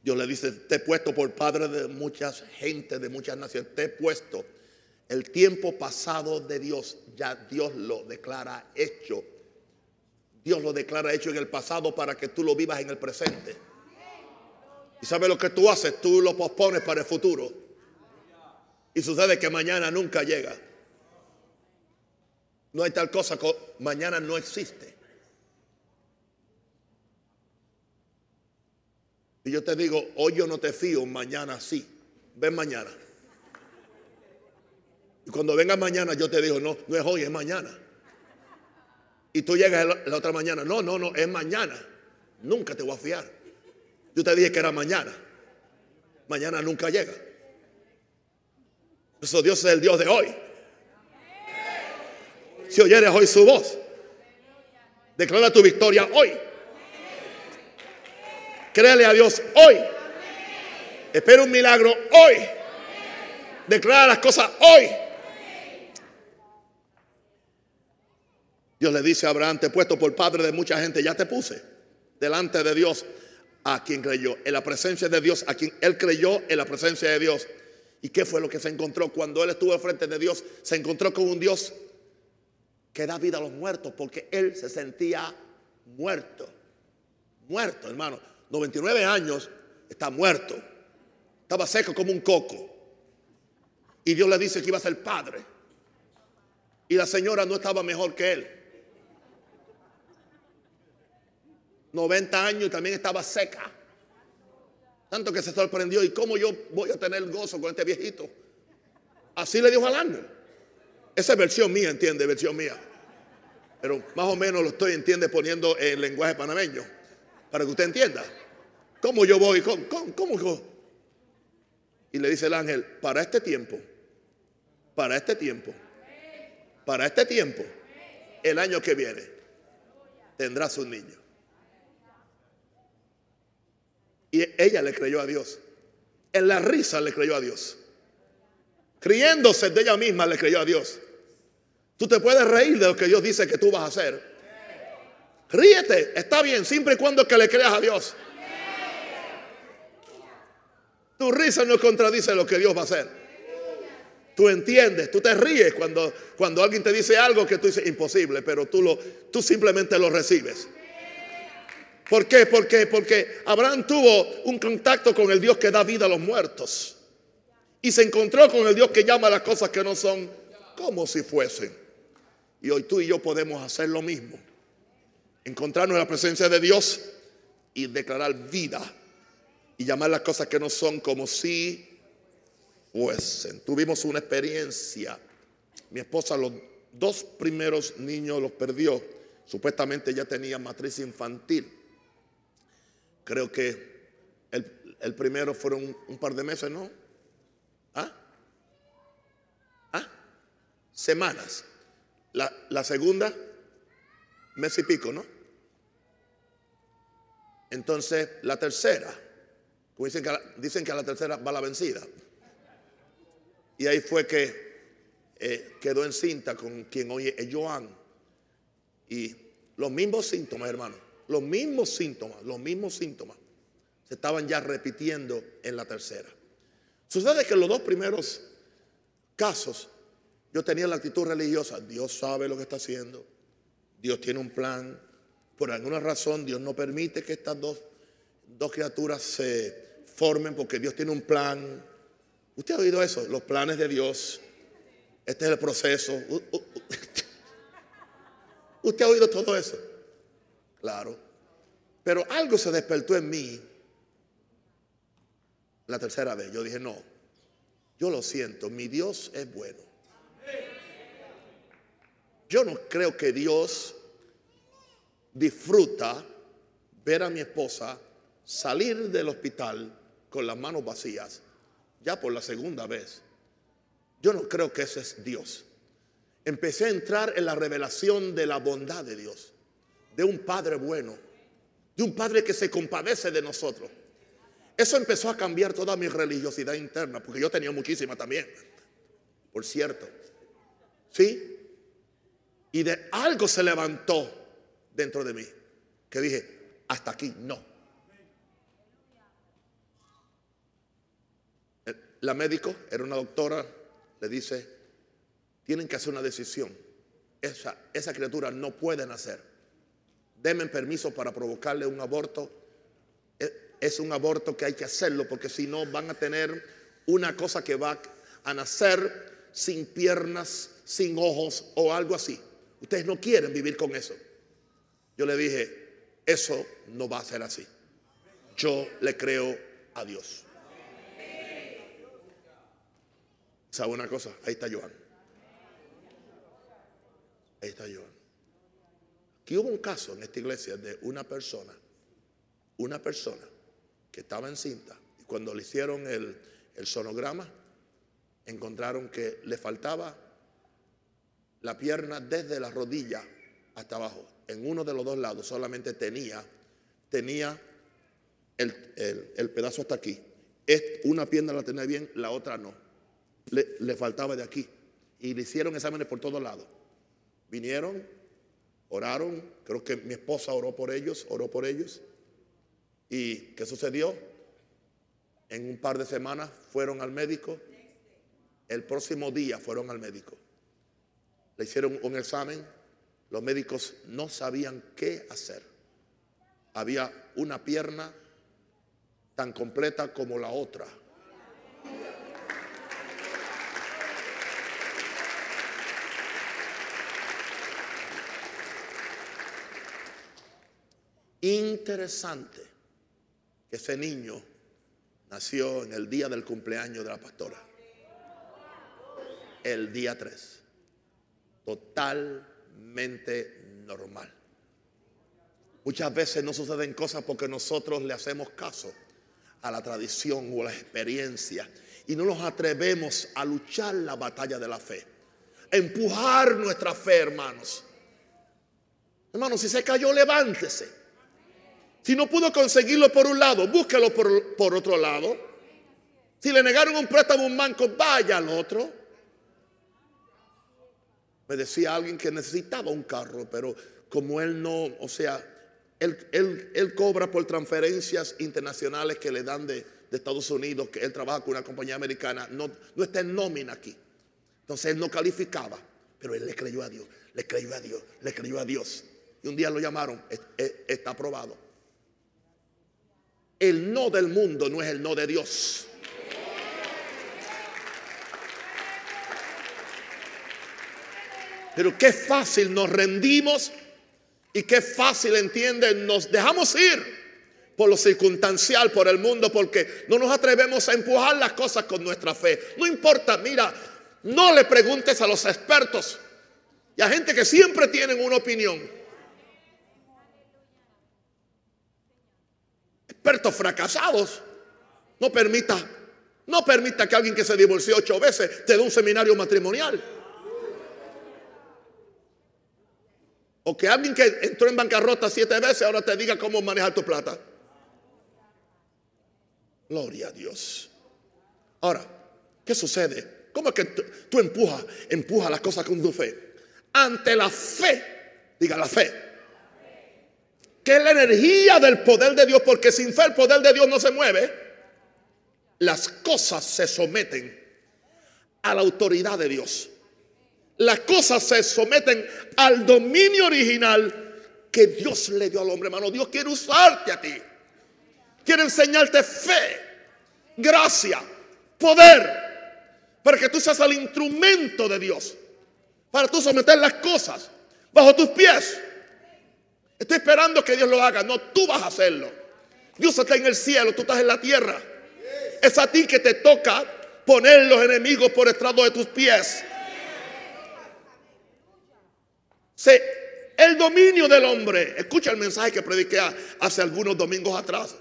Dios le dice, te he puesto por padre de muchas gente, de muchas naciones, te he puesto. El tiempo pasado de Dios, ya Dios lo declara hecho Dios lo declara hecho en el pasado para que tú lo vivas en el presente. ¿Y sabes lo que tú haces? Tú lo pospones para el futuro. Y sucede que mañana nunca llega. No hay tal cosa, mañana no existe. Y yo te digo, hoy yo no te fío, mañana sí. Ven mañana. Y cuando venga mañana yo te digo, no, no es hoy, es mañana. Y tú llegas la otra mañana, no, no, no, es mañana. Nunca te voy a fiar. Yo te dije que era mañana. Mañana nunca llega. Eso Dios es el Dios de hoy. Si oyeres hoy su voz, declara tu victoria hoy. Créele a Dios hoy. Espera un milagro hoy. Declara las cosas hoy. Dios le dice a Abraham, te he puesto por padre de mucha gente, ya te puse delante de Dios a quien creyó, en la presencia de Dios, a quien él creyó en la presencia de Dios. ¿Y qué fue lo que se encontró cuando él estuvo frente de Dios? Se encontró con un Dios que da vida a los muertos porque él se sentía muerto. Muerto, hermano. 99 años, está muerto. Estaba seco como un coco. Y Dios le dice que iba a ser padre. Y la señora no estaba mejor que él. 90 años y también estaba seca. Tanto que se sorprendió. ¿Y cómo yo voy a tener gozo con este viejito? Así le dijo al ángel. Esa es versión mía, entiende, versión mía. Pero más o menos lo estoy, entiende, poniendo en lenguaje panameño para que usted entienda. ¿Cómo yo voy? ¿Cómo, cómo, Y le dice el ángel, para este tiempo, para este tiempo, para este tiempo, el año que viene, tendrás un niño. Y ella le creyó a Dios. En la risa le creyó a Dios. Criéndose de ella misma le creyó a Dios. Tú te puedes reír de lo que Dios dice que tú vas a hacer. Ríete, está bien, siempre y cuando que le creas a Dios. Tu risa no contradice lo que Dios va a hacer. Tú entiendes, tú te ríes cuando, cuando alguien te dice algo que tú dices imposible, pero tú, lo, tú simplemente lo recibes. ¿Por qué? Porque, porque Abraham tuvo un contacto con el Dios que da vida a los muertos. Y se encontró con el Dios que llama a las cosas que no son como si fuesen. Y hoy tú y yo podemos hacer lo mismo encontrarnos en la presencia de Dios y declarar vida y llamar las cosas que no son como si fuesen. Tuvimos una experiencia. Mi esposa los dos primeros niños los perdió. Supuestamente ya tenía matriz infantil. Creo que el, primero fueron un, par de meses, ¿no? ¿Ah? ¿Ah? Semanas. La, la segunda, mes y pico, ¿no? Entonces, la tercera, dicen que, dicen que a la tercera va la vencida. Y ahí fue que eh, quedó encinta con quien hoy es Joan. Y los mismos síntomas, hermano, los mismos síntomas, los mismos síntomas se estaban ya repitiendo en la tercera. Sucede que en los dos primeros casos yo tenía la actitud religiosa, Dios sabe lo que está haciendo, Dios tiene un plan, por alguna razón Dios no permite que estas dos, dos criaturas se formen porque Dios tiene un plan. ¿Usted ha oído eso? Los planes de Dios. Este es el proceso. [laughs] ¿Usted ha oído todo eso? Claro. Pero algo se despertó en mí la tercera vez. Yo dije, no, yo lo siento, mi Dios es bueno. Yo no creo que Dios disfruta ver a mi esposa salir del hospital con las manos vacías, ya por la segunda vez. Yo no creo que ese es Dios. Empecé a entrar en la revelación de la bondad de Dios, de un Padre bueno, de un Padre que se compadece de nosotros. Eso empezó a cambiar toda mi religiosidad interna, porque yo tenía muchísima también, por cierto. ¿Sí? Y de algo se levantó dentro de mí que dije, hasta aquí no. La médico era una doctora, le dice, tienen que hacer una decisión. Esa, esa criatura no puede nacer. Denme permiso para provocarle un aborto. Es un aborto que hay que hacerlo porque si no van a tener una cosa que va a nacer sin piernas, sin ojos o algo así. Ustedes no quieren vivir con eso. Yo le dije, eso no va a ser así. Yo le creo a Dios. ¿Sabe una cosa? Ahí está Joan. Ahí está Joan. Aquí hubo un caso en esta iglesia de una persona, una persona que estaba encinta y cuando le hicieron el, el sonograma, encontraron que le faltaba la pierna desde la rodilla hasta abajo. En uno de los dos lados solamente tenía, tenía el, pedazo hasta aquí. una pierna la tenía bien, la otra no. Le, le faltaba de aquí. Y le hicieron exámenes por todos lados. Vinieron, oraron, creo que mi esposa oró por ellos, oró por ellos. ¿Y qué sucedió? En un par de semanas fueron al médico. El próximo día fueron al médico. Le hicieron un examen. Los médicos no sabían qué hacer. Había una pierna tan completa como la otra. Interesante que ese niño nació en el día del cumpleaños de la pastora. El día 3. Totalmente normal. Muchas veces no suceden cosas porque nosotros le hacemos caso a la tradición o a la experiencia y no nos atrevemos a luchar la batalla de la fe. Empujar nuestra fe, hermanos. Hermanos, si se cayó, levántese. Si no pudo conseguirlo por un lado, búsquelo por, por otro lado. Si le negaron un préstamo a un banco, vaya al otro. Me decía alguien que necesitaba un carro, pero como él no, o sea, él, cobra por transferencias internacionales que le dan de, Estados Unidos, que él trabaja con una compañía americana, no, no está en nómina aquí. Entonces él no calificaba, pero él le creyó a Dios, le creyó a Dios, le creyó a Dios. Y un día lo llamaron, está aprobado. El no del mundo no es el no de Dios. Pero qué fácil nos rendimos y qué fácil, entienden, nos dejamos ir por lo circunstancial, por el mundo, porque no nos atrevemos a empujar las cosas con nuestra fe. No importa, mira, no le preguntes a los expertos y a gente que siempre tienen una opinión. Expertos fracasados. No permita, no permita que alguien que se divorció ocho veces te dé un seminario matrimonial. O que alguien que entró en bancarrota siete veces ahora te diga cómo manejar tu plata. Gloria a Dios. Ahora, ¿qué sucede? ¿Cómo es que tú, empujas, empujas las cosas con tu fe? Ante la fe, diga la fe, que es la energía del poder de Dios, porque sin fe el poder de Dios no se mueve, las cosas se someten a la autoridad de Dios las cosas se someten al dominio original que Dios le dio al hombre, hermano. Dios quiere usarte a ti. Quiere enseñarte fe, gracia, poder, para que tú seas el instrumento de Dios. Para tú someter las cosas bajo tus pies. Estoy esperando que Dios lo haga. No, tú vas a hacerlo. Dios está en el cielo, tú estás en la tierra. Es a ti que te toca poner los enemigos por estrado de tus pies. El dominio del hombre. Escucha el mensaje que prediqué hace algunos domingos atrás.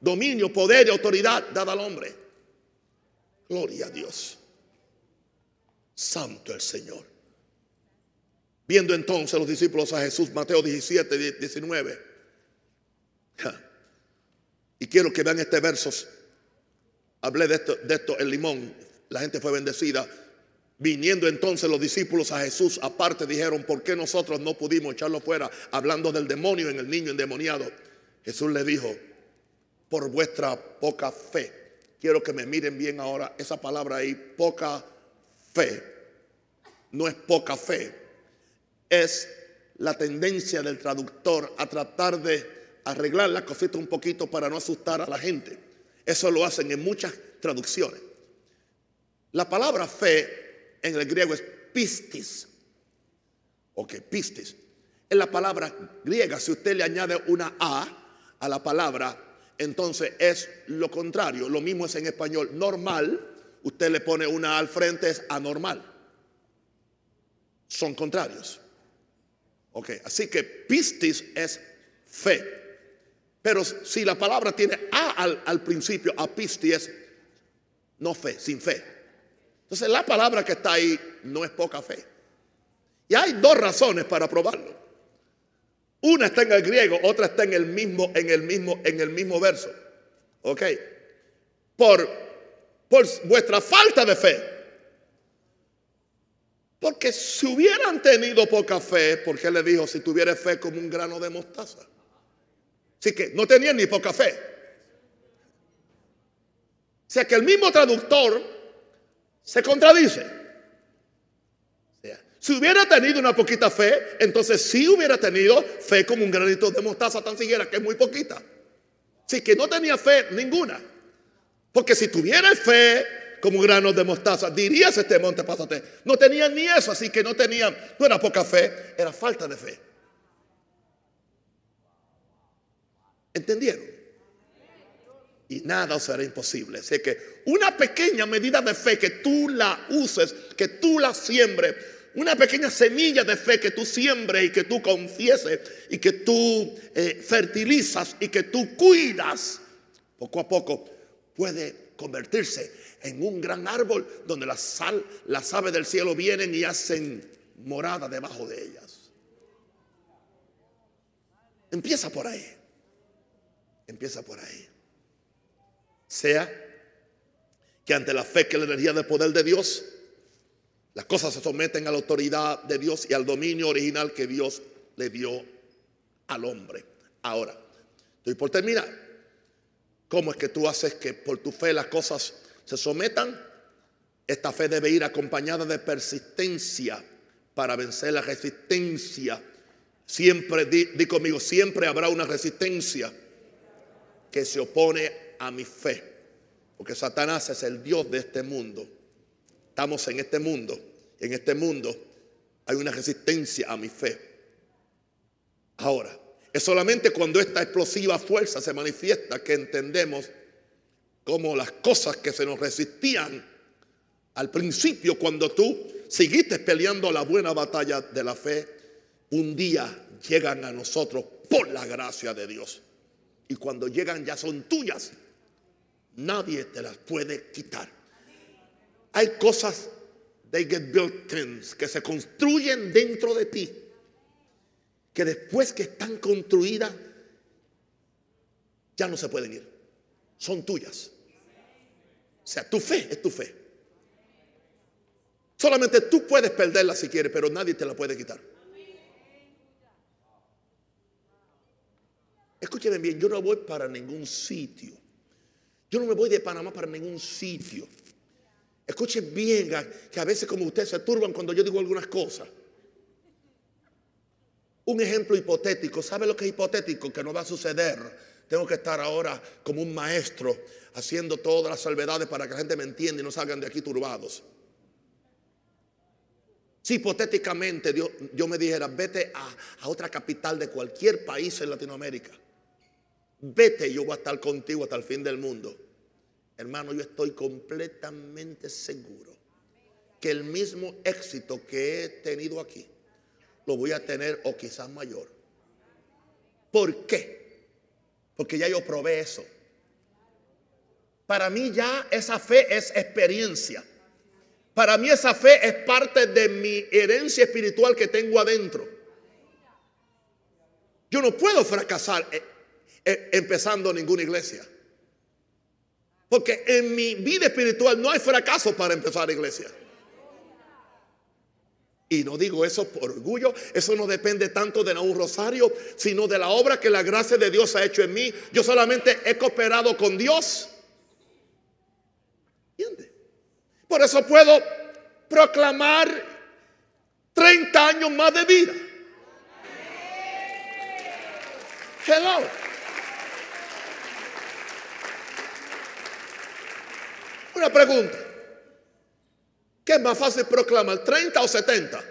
Dominio, poder y autoridad dada al hombre. Gloria a Dios. Santo el Señor. Viendo entonces los discípulos a Jesús, Mateo 17, 19. Y quiero que vean este verso. Hablé de esto, de esto Limón. La gente fue bendecida. Viniendo entonces los discípulos a Jesús, aparte dijeron, ¿por qué nosotros no pudimos echarlo fuera? Hablando del demonio en el niño endemoniado. Jesús le dijo, por vuestra poca fe. Quiero que me miren bien ahora esa palabra ahí, poca fe. No es poca fe, es la tendencia del traductor a tratar de arreglar la cosita un poquito para no asustar a la gente. Eso lo hacen en muchas traducciones. La palabra fe en el griego es pistis. Ok, pistis. En la palabra griega, si usted le añade una A a la palabra, entonces es lo contrario. Lo mismo es en español normal. Usted le pone una al frente, es anormal. Son contrarios. Ok, así que pistis es fe. Pero si la palabra tiene A al, al principio, apistis es no fe, sin fe. Entonces la palabra que está ahí no es poca fe. Y hay dos razones para probarlo. Una está en el griego, otra está en el mismo, en el mismo, en el mismo verso. ¿Ok? Por, por vuestra falta de fe. Porque si hubieran tenido poca fe, porque le dijo, si tuviera fe como un grano de mostaza. Así que no tenían ni poca fe. O sea que el mismo traductor se contradice. Si hubiera tenido una poquita fe, entonces sí hubiera tenido fe como un granito de mostaza tan siquiera, que es muy poquita. Así que no tenía fe ninguna. Porque si tuviera fe como un grano de mostaza, dirías este monte, pásate. No tenía ni eso, así que no tenían, no era poca fe, era falta de fe. ¿Entendieron? Y nada será imposible. Así que una pequeña medida de fe que tú la uses, que tú la siembres, una pequeña semilla de fe que tú siembres y que tú confieses y que tú eh, fertilizas y que tú cuidas, poco a poco puede convertirse en un gran árbol donde la sal, las aves del cielo vienen y hacen morada debajo de ellas. Empieza por ahí. Empieza por ahí. Sea que ante la fe que la energía del poder de Dios, las cosas se someten a la autoridad de Dios y al dominio original que Dios le dio al hombre. Ahora, estoy por terminar. ¿Cómo es que tú haces que por tu fe las cosas se sometan? Esta fe debe ir acompañada de persistencia para vencer la resistencia. Siempre, di, conmigo, siempre habrá una resistencia que se opone a mi fe. Porque Satanás es el Dios de este mundo. Estamos en este mundo. En este mundo hay una resistencia a mi fe. Ahora, es solamente cuando esta explosiva fuerza se manifiesta que entendemos cómo las cosas que se nos resistían al principio, cuando tú seguiste peleando la buena batalla de la fe, un día llegan a nosotros por la gracia de Dios. Y cuando llegan ya son tuyas. Nadie te las puede quitar. Hay cosas, they get built que se construyen dentro de ti, que después que están construidas, ya no se pueden ir. Son tuyas. O sea, tu fe es tu fe. Solamente tú puedes perderla si quieres, pero nadie te la puede quitar. Escúchenme bien, yo no voy para ningún sitio. Yo no me voy de Panamá para ningún sitio Escuchen bien, que a veces como ustedes se turban cuando yo digo algunas cosas. Un ejemplo hipotético, ¿sabe lo que es hipotético? Que no va a suceder. Tengo que estar ahora como un maestro haciendo todas las salvedades para que la gente me entienda y no salgan de aquí turbados. Si hipotéticamente yo me dijera, vete a otra capital de cualquier país en Latinoamérica, vete, yo voy a estar contigo hasta el fin del mundo. Hermano, yo estoy completamente seguro que el mismo éxito que he tenido aquí lo voy a tener o quizás mayor. ¿Por qué? Porque ya yo probé eso. Para mí ya esa fe es experiencia. Para mí esa fe es parte de mi herencia espiritual que tengo adentro. Yo no puedo fracasar empezando ninguna iglesia. Porque en mi vida espiritual no hay fracaso para empezar iglesia. Y no digo eso por orgullo, eso no depende tanto de un rosario, sino de la obra que la gracia de Dios ha hecho en mí. Yo solamente he cooperado con Dios. ¿Entiende? Por eso puedo proclamar 30 años más de vida. Hello. Una pregunta. ¿Qué es más fácil proclamar, 30 o 70?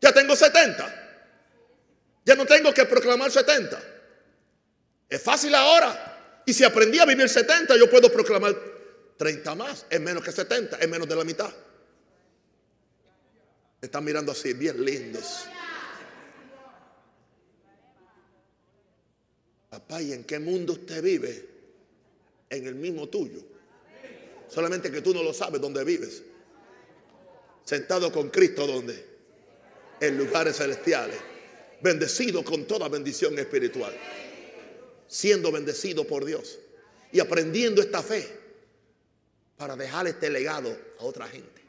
Ya tengo 70. Ya no tengo que proclamar 70. Es fácil ahora. Y si aprendí a vivir 70, yo puedo proclamar 30 más. Es menos que 70, es menos de la mitad. están mirando así, bien lindos. Papá, ¿y en qué mundo usted vive? En el mismo tuyo. Solamente que tú no lo sabes dónde vives. Sentado con Cristo, ¿dónde? En lugares celestiales bendecido con toda bendición espiritual, siendo bendecido por Dios y aprendiendo esta fe para dejar este legado a otra gente.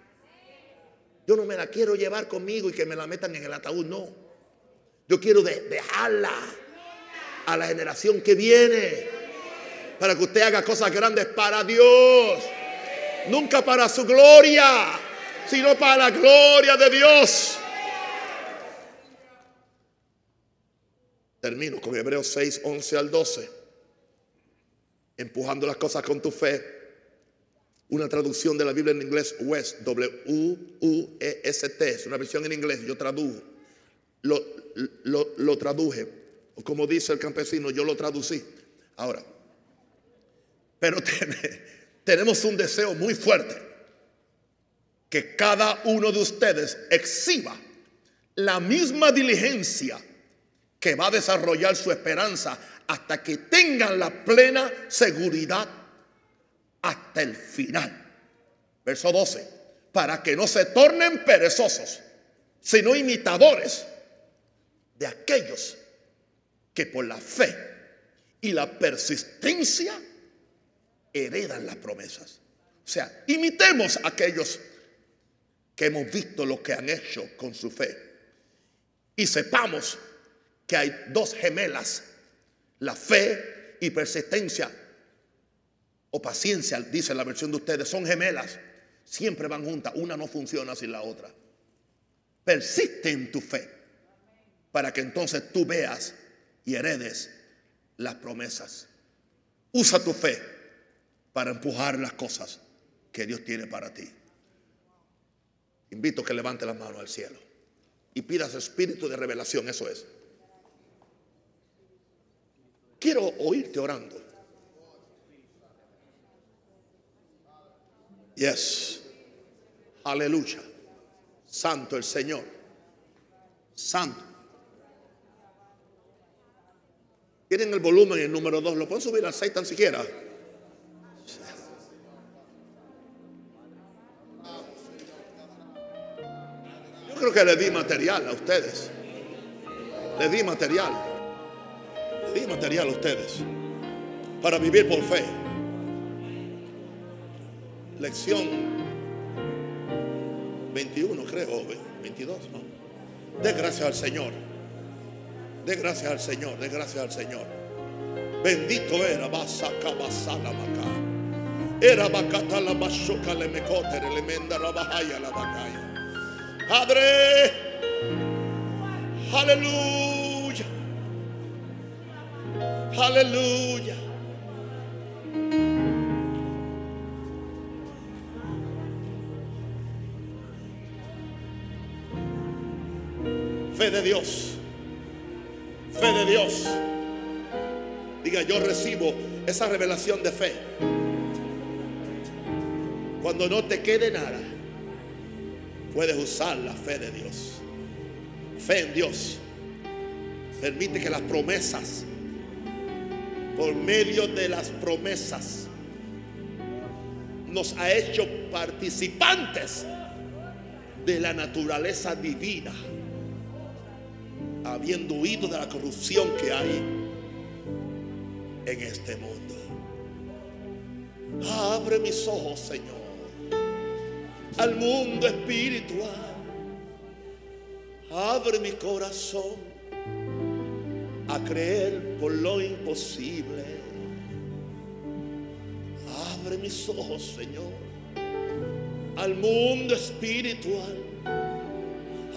Yo no me la quiero llevar conmigo y que me la metan en el ataúd, no. Yo quiero dejarla a la generación que viene para que usted haga cosas grandes para Dios. Nunca para su gloria, sino para la gloria de Dios. Termino con Hebreos 6, 11 al 12. Empujando las cosas con tu fe. Una traducción de la Biblia en inglés, West, W-U-U-E-S-T. Es una versión en inglés, yo traduje. Lo, lo traduje. Como dice el campesino, yo lo traducí. Ahora, pero [laughs] tenemos un deseo muy fuerte. Que cada uno de ustedes exhiba la misma diligencia que va a desarrollar su esperanza hasta que tengan la plena seguridad hasta el final. Verso 12, para que no se tornen perezosos, sino imitadores de aquellos que por la fe y la persistencia heredan las promesas. O sea, imitemos a aquellos que hemos visto lo que han hecho con su fe y sepamos que hay dos gemelas, la fe y persistencia o paciencia, dice la versión de ustedes, son gemelas, siempre van juntas, una no funciona sin la otra. Persiste en tu fe para que entonces tú veas y heredes las promesas. Usa tu fe para empujar las cosas que Dios tiene para ti. Invito que levante la mano al cielo y pidas espíritu de revelación, eso es. Quiero oírte orando. Yes. Aleluya. Santo el Señor. Santo. Tienen el volumen el número 2. ¿Lo pueden subir al 6 tan siquiera? Que le di material a ustedes. Le di material di material a ustedes para vivir por fe. Lección 21, creo, 22, ¿no? De gracias al Señor. De gracias al Señor, de gracias al Señor. Bendito era Basaka Basala. Era Bakata la Bashoka le mecote, le menda la Bahaya la. Padre, aleluya. Aleluya. Fe de Dios. Fe de Dios. Diga, yo recibo esa revelación de fe. Cuando no te quede nada, puedes usar la fe de Dios. Fe en Dios. Permite que las promesas por medio de las promesas, nos ha hecho participantes de la naturaleza divina, habiendo huido de la corrupción que hay en este mundo. Abre mis ojos, Señor, al mundo espiritual. Abre mi corazón a creer por lo imposible. Abre mis ojos, Señor, al mundo espiritual.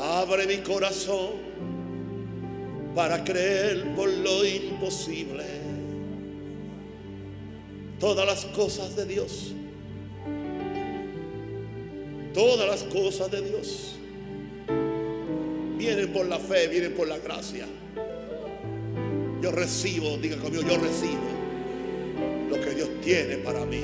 Abre mi corazón para creer por lo imposible. Todas las cosas de Dios Todas las cosas de Dios vienen por la fe, vienen por la gracia. Yo recibo, diga conmigo, yo recibo lo que Dios tiene para mí.